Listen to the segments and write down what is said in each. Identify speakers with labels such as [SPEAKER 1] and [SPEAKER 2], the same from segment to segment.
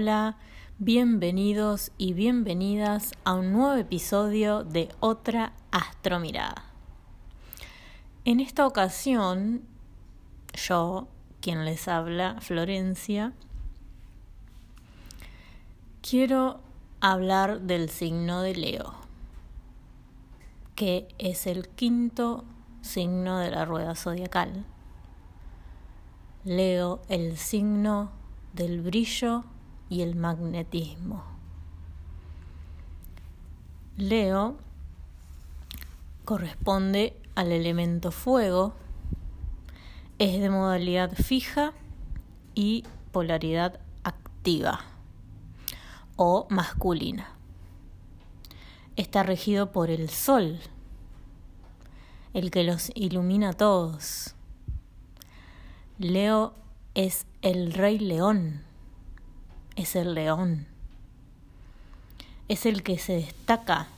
[SPEAKER 1] hola, bienvenidos y bienvenidas a un nuevo episodio de Otra Astromirada. En esta ocasión, yo, quien les habla, Florencia, quiero hablar del signo de Leo, que es el quinto signo de la rueda zodiacal. Leo, el signo del brillo y el magnetismo. Leo corresponde al elemento fuego, es de modalidad fija y polaridad activa o masculina. Está regido por el sol, el que los ilumina a todos. Leo es el rey león, es el león, es el que se destaca,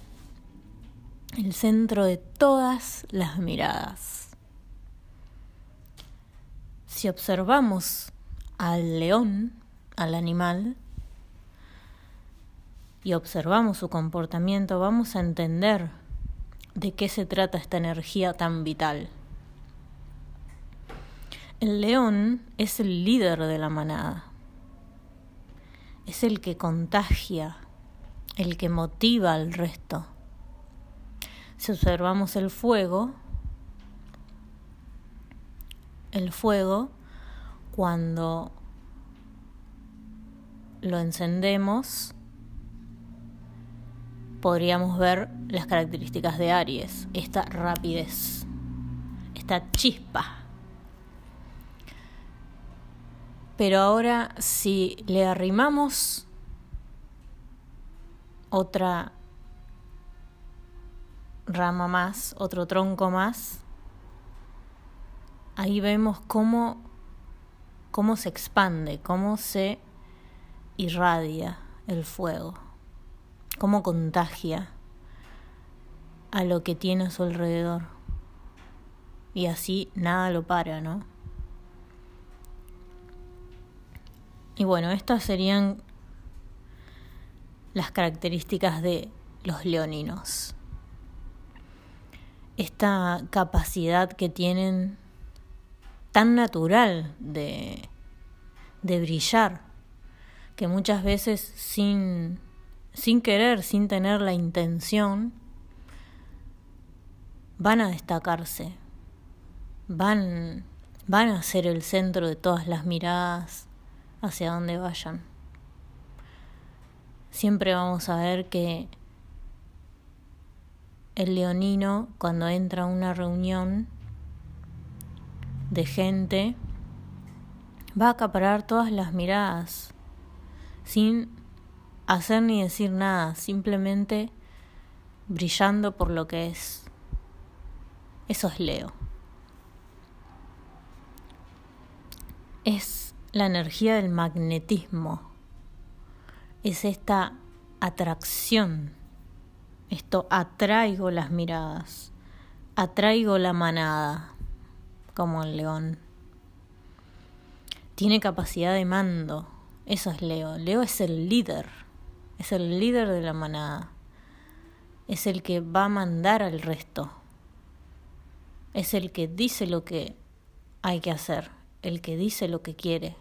[SPEAKER 1] el centro de todas las miradas. Si observamos al león, al animal, y observamos su comportamiento, vamos a entender de qué se trata esta energía tan vital. El león es el líder de la manada. Es el que contagia, el que motiva al resto. Si observamos el fuego, el fuego, cuando lo encendemos, podríamos ver las características de Aries, esta rapidez, esta chispa Pero ahora si le arrimamos otra rama más, otro tronco más, ahí vemos cómo, cómo se expande, cómo se irradia el fuego, cómo contagia a lo que tiene a su alrededor. Y así nada lo para, ¿no? Y bueno, estas serían las características de los leoninos. Esta capacidad que tienen tan natural de, de brillar, que muchas veces sin, sin querer, sin tener la intención, van a destacarse, van, van a ser el centro de todas las miradas, hacia donde vayan. Siempre vamos a ver que el leonino cuando entra a una reunión de gente va a acaparar todas las miradas sin hacer ni decir nada, simplemente brillando por lo que es. Eso es Leo. Es la energía del magnetismo. Es esta atracción. Esto atraigo las miradas. Atraigo la manada, como el león. Tiene capacidad de mando. Eso es Leo. Leo es el líder. Es el líder de la manada. Es el que va a mandar al resto. Es el que dice lo que hay que hacer. El que dice lo que quiere.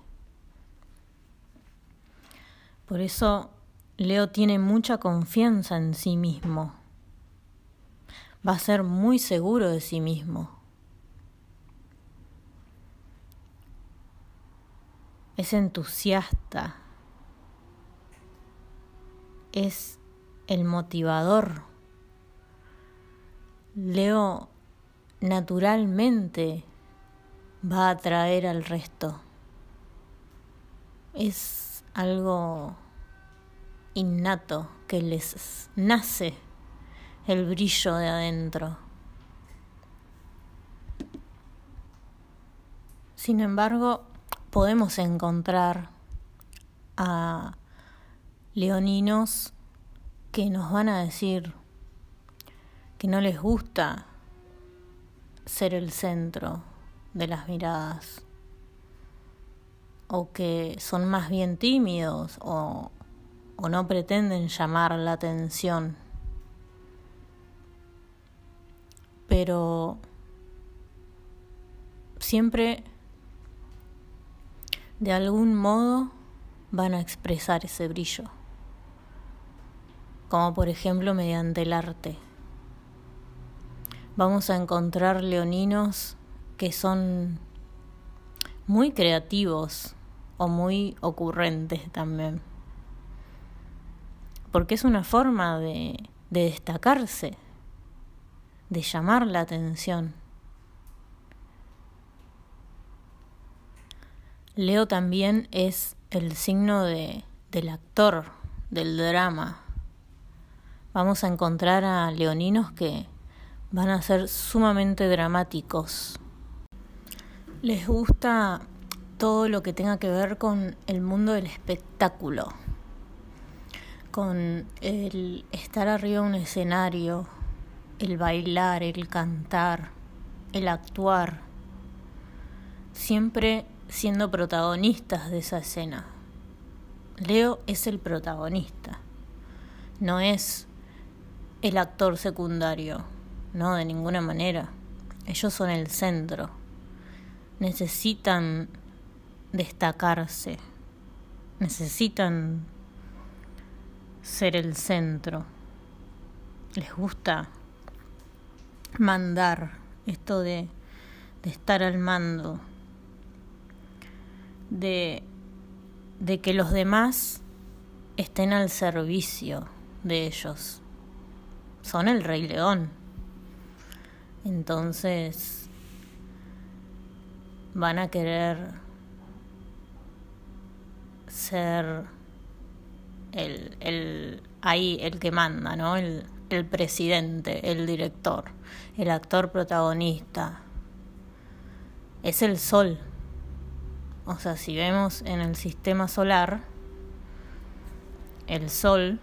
[SPEAKER 1] Por eso Leo tiene mucha confianza en sí mismo. Va a ser muy seguro de sí mismo. Es entusiasta. Es el motivador. Leo naturalmente va a atraer al resto. Es algo innato que les nace el brillo de adentro. Sin embargo, podemos encontrar a leoninos que nos van a decir que no les gusta ser el centro de las miradas o que son más bien tímidos o, o no pretenden llamar la atención. Pero siempre de algún modo van a expresar ese brillo, como por ejemplo mediante el arte. Vamos a encontrar leoninos que son muy creativos o muy ocurrentes también, porque es una forma de, de destacarse, de llamar la atención. Leo también es el signo de, del actor, del drama. Vamos a encontrar a leoninos que van a ser sumamente dramáticos. Les gusta todo lo que tenga que ver con el mundo del espectáculo, con el estar arriba de un escenario, el bailar, el cantar, el actuar, siempre siendo protagonistas de esa escena. Leo es el protagonista, no es el actor secundario, no, de ninguna manera. Ellos son el centro. Necesitan destacarse, necesitan ser el centro. Les gusta mandar, esto de, de estar al mando, de, de que los demás estén al servicio de ellos. Son el rey león. Entonces van a querer ser el, el ahí el que manda, ¿no? El, el presidente, el director, el actor protagonista. Es el sol. O sea, si vemos en el sistema solar, el Sol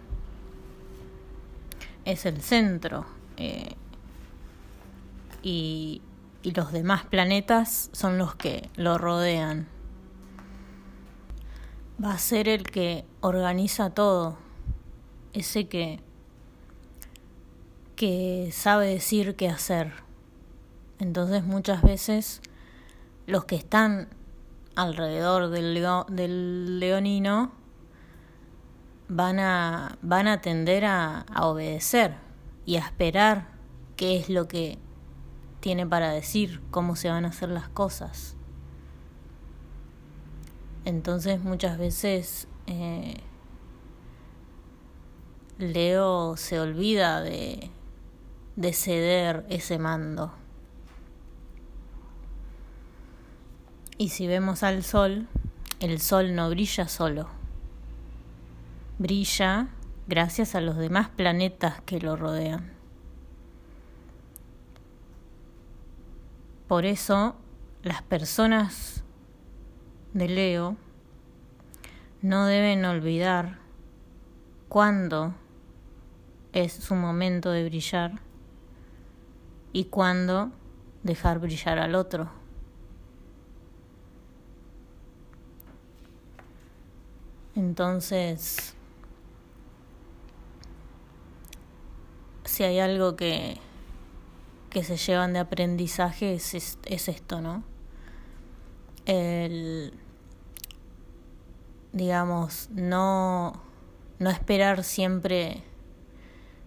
[SPEAKER 1] es el centro eh, y, y los demás planetas son los que lo rodean. Va a ser el que organiza todo, ese que, que sabe decir qué hacer. Entonces muchas veces los que están alrededor del, del leonino van a, van a tender a, a obedecer y a esperar qué es lo que tiene para decir, cómo se van a hacer las cosas. Entonces muchas veces eh, Leo se olvida de, de ceder ese mando. Y si vemos al sol, el sol no brilla solo. Brilla gracias a los demás planetas que lo rodean. Por eso las personas de Leo no deben olvidar cuándo es su momento de brillar y cuándo dejar brillar al otro. Entonces, si hay algo que, que se llevan de aprendizaje es, es, esto, ¿no? El, digamos, no, no esperar siempre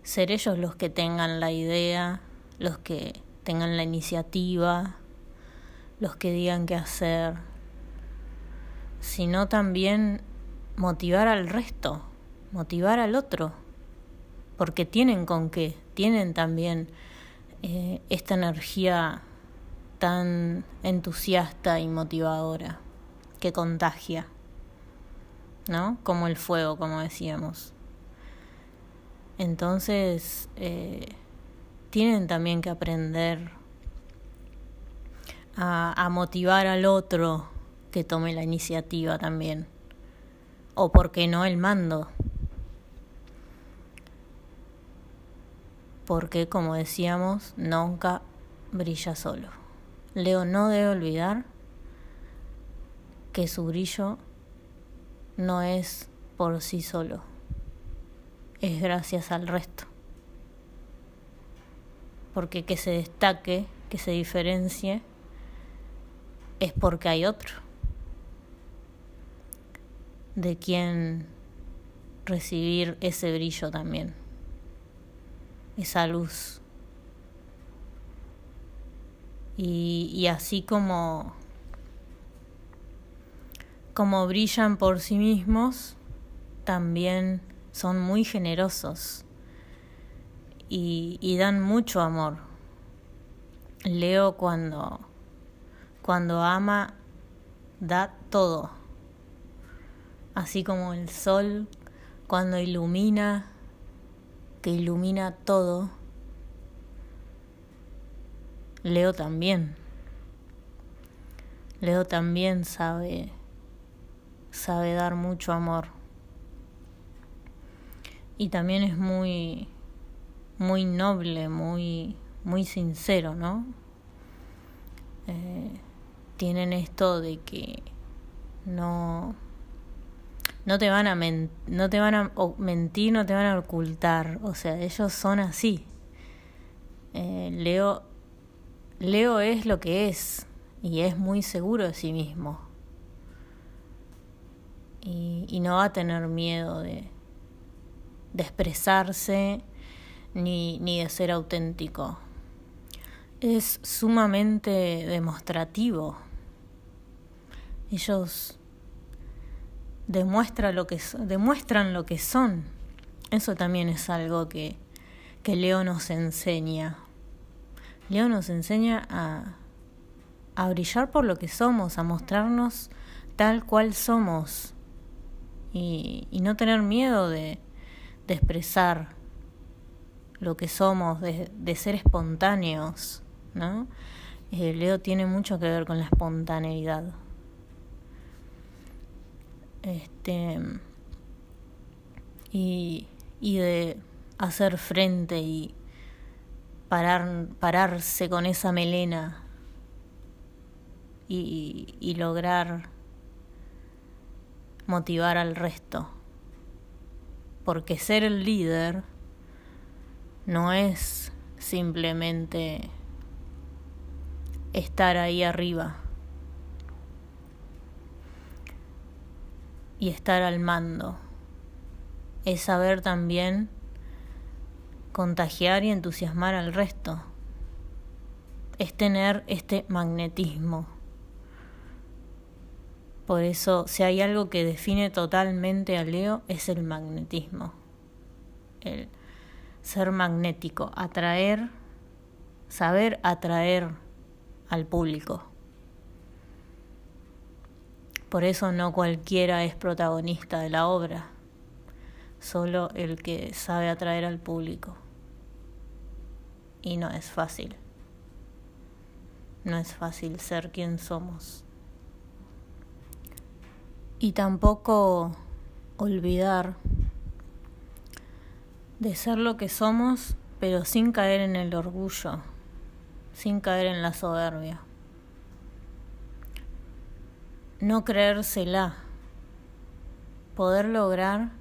[SPEAKER 1] ser ellos los que tengan la idea, los que tengan la iniciativa, los que digan qué hacer, sino también motivar al resto, motivar al otro, porque tienen con qué, tienen también eh, esta energía tan entusiasta y motivadora que contagia, ¿no? Como el fuego, como decíamos. Entonces, eh, tienen también que aprender a, a motivar al otro que tome la iniciativa también o por qué no el mando. Porque, como decíamos, nunca brilla solo. Leo no debe olvidar que su brillo no es por sí solo, es gracias al resto. Porque que se destaque, que se diferencie, es porque hay otro de quien recibir ese brillo también, esa luz. Y, y así como como brillan por sí mismos, también son muy generosos y, y, dan mucho amor. Leo cuando, cuando ama, da todo. Así como el sol cuando ilumina, que ilumina todo. Leo también. Leo también sabe sabe dar mucho amor. Y también es muy muy noble, muy muy sincero, ¿no? Eh, tienen esto de que no no te van a no te van a mentir, no te van a ocultar, o sea, ellos son así. Eh, Leo Leo es lo que es y es muy seguro de sí mismo y, no va a tener miedo de, expresarse ni, ni de ser auténtico. Es sumamente demostrativo. Ellos demuestran lo que, demuestran lo que son. Eso también es algo que, que Leo nos enseña. Leo nos enseña a, a brillar por lo que somos, a mostrarnos tal cual somos y, no tener miedo de, de, expresar lo que somos, de, de ser espontáneos, ¿no? Eh, Leo tiene mucho que ver con la espontaneidad. Este y, y de hacer frente y parar, pararse con esa melena y, y lograr motivar al resto. Porque ser el líder no es simplemente estar ahí arriba y estar al mando. Es saber también contagiar y entusiasmar al resto. Es tener este magnetismo. Por eso, si hay algo que define totalmente a Leo, es el magnetismo. El ser magnético, atraer, saber atraer al público. Por eso no cualquiera es protagonista de la obra, solo el que sabe atraer al público. Y no es fácil. No es fácil ser quien somos. Y tampoco olvidar de ser lo que somos, pero sin caer en el orgullo, sin caer en la soberbia. No creérsela, poder lograr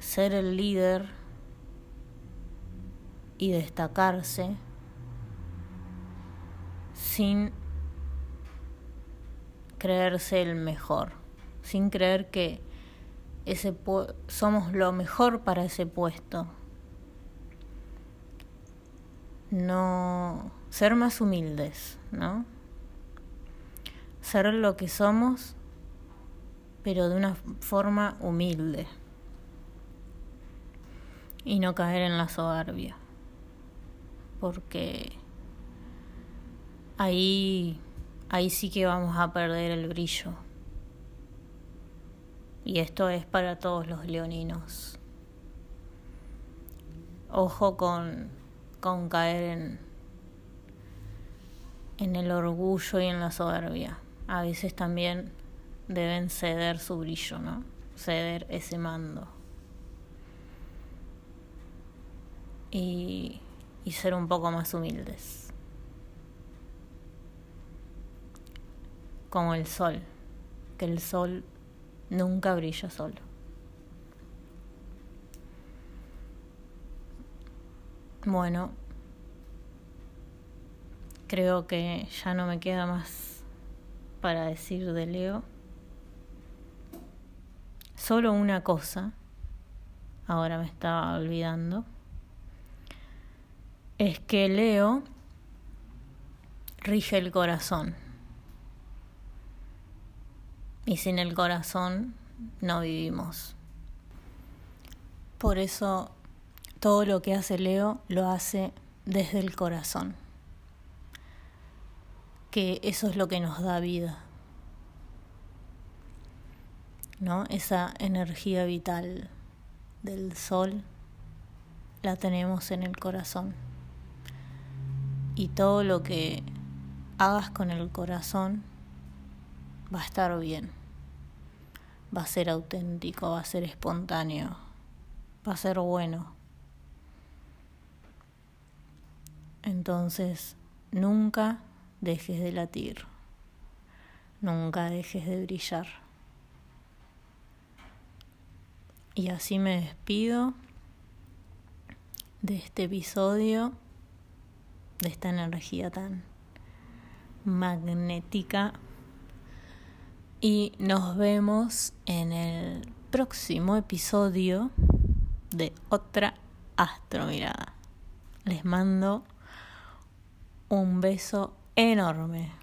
[SPEAKER 1] ser el líder y destacarse sin creerse el mejor, sin creer que ese somos lo mejor para ese puesto. No ser más humildes, ¿no? Ser lo que somos, pero de una forma humilde. Y no caer en la soberbia. Porque ahí ahí sí que vamos a perder el brillo. Y esto es para todos los leoninos. Ojo con, con caer en, en el orgullo y en la soberbia. A veces también deben ceder su brillo, ¿no? Ceder ese mando. Y, ser un poco más humildes. como el sol, que el sol nunca brilla solo. Bueno, creo que ya no me queda más para decir de Leo. Solo una cosa, ahora me estaba olvidando, es que Leo rige el corazón. Y sin el corazón no vivimos. Por eso todo lo que hace Leo lo hace desde el corazón. Que eso es lo que nos da vida. ¿No? Esa energía vital del sol la tenemos en el corazón. Y todo lo que hagas con el corazón va a estar bien. Va a ser auténtico, va a ser espontáneo, va a ser bueno. Entonces, nunca dejes de latir, nunca dejes de brillar. Y así me despido de este episodio, de esta energía tan magnética. Y nos vemos en el próximo episodio de otra astromirada. Les mando un beso enorme.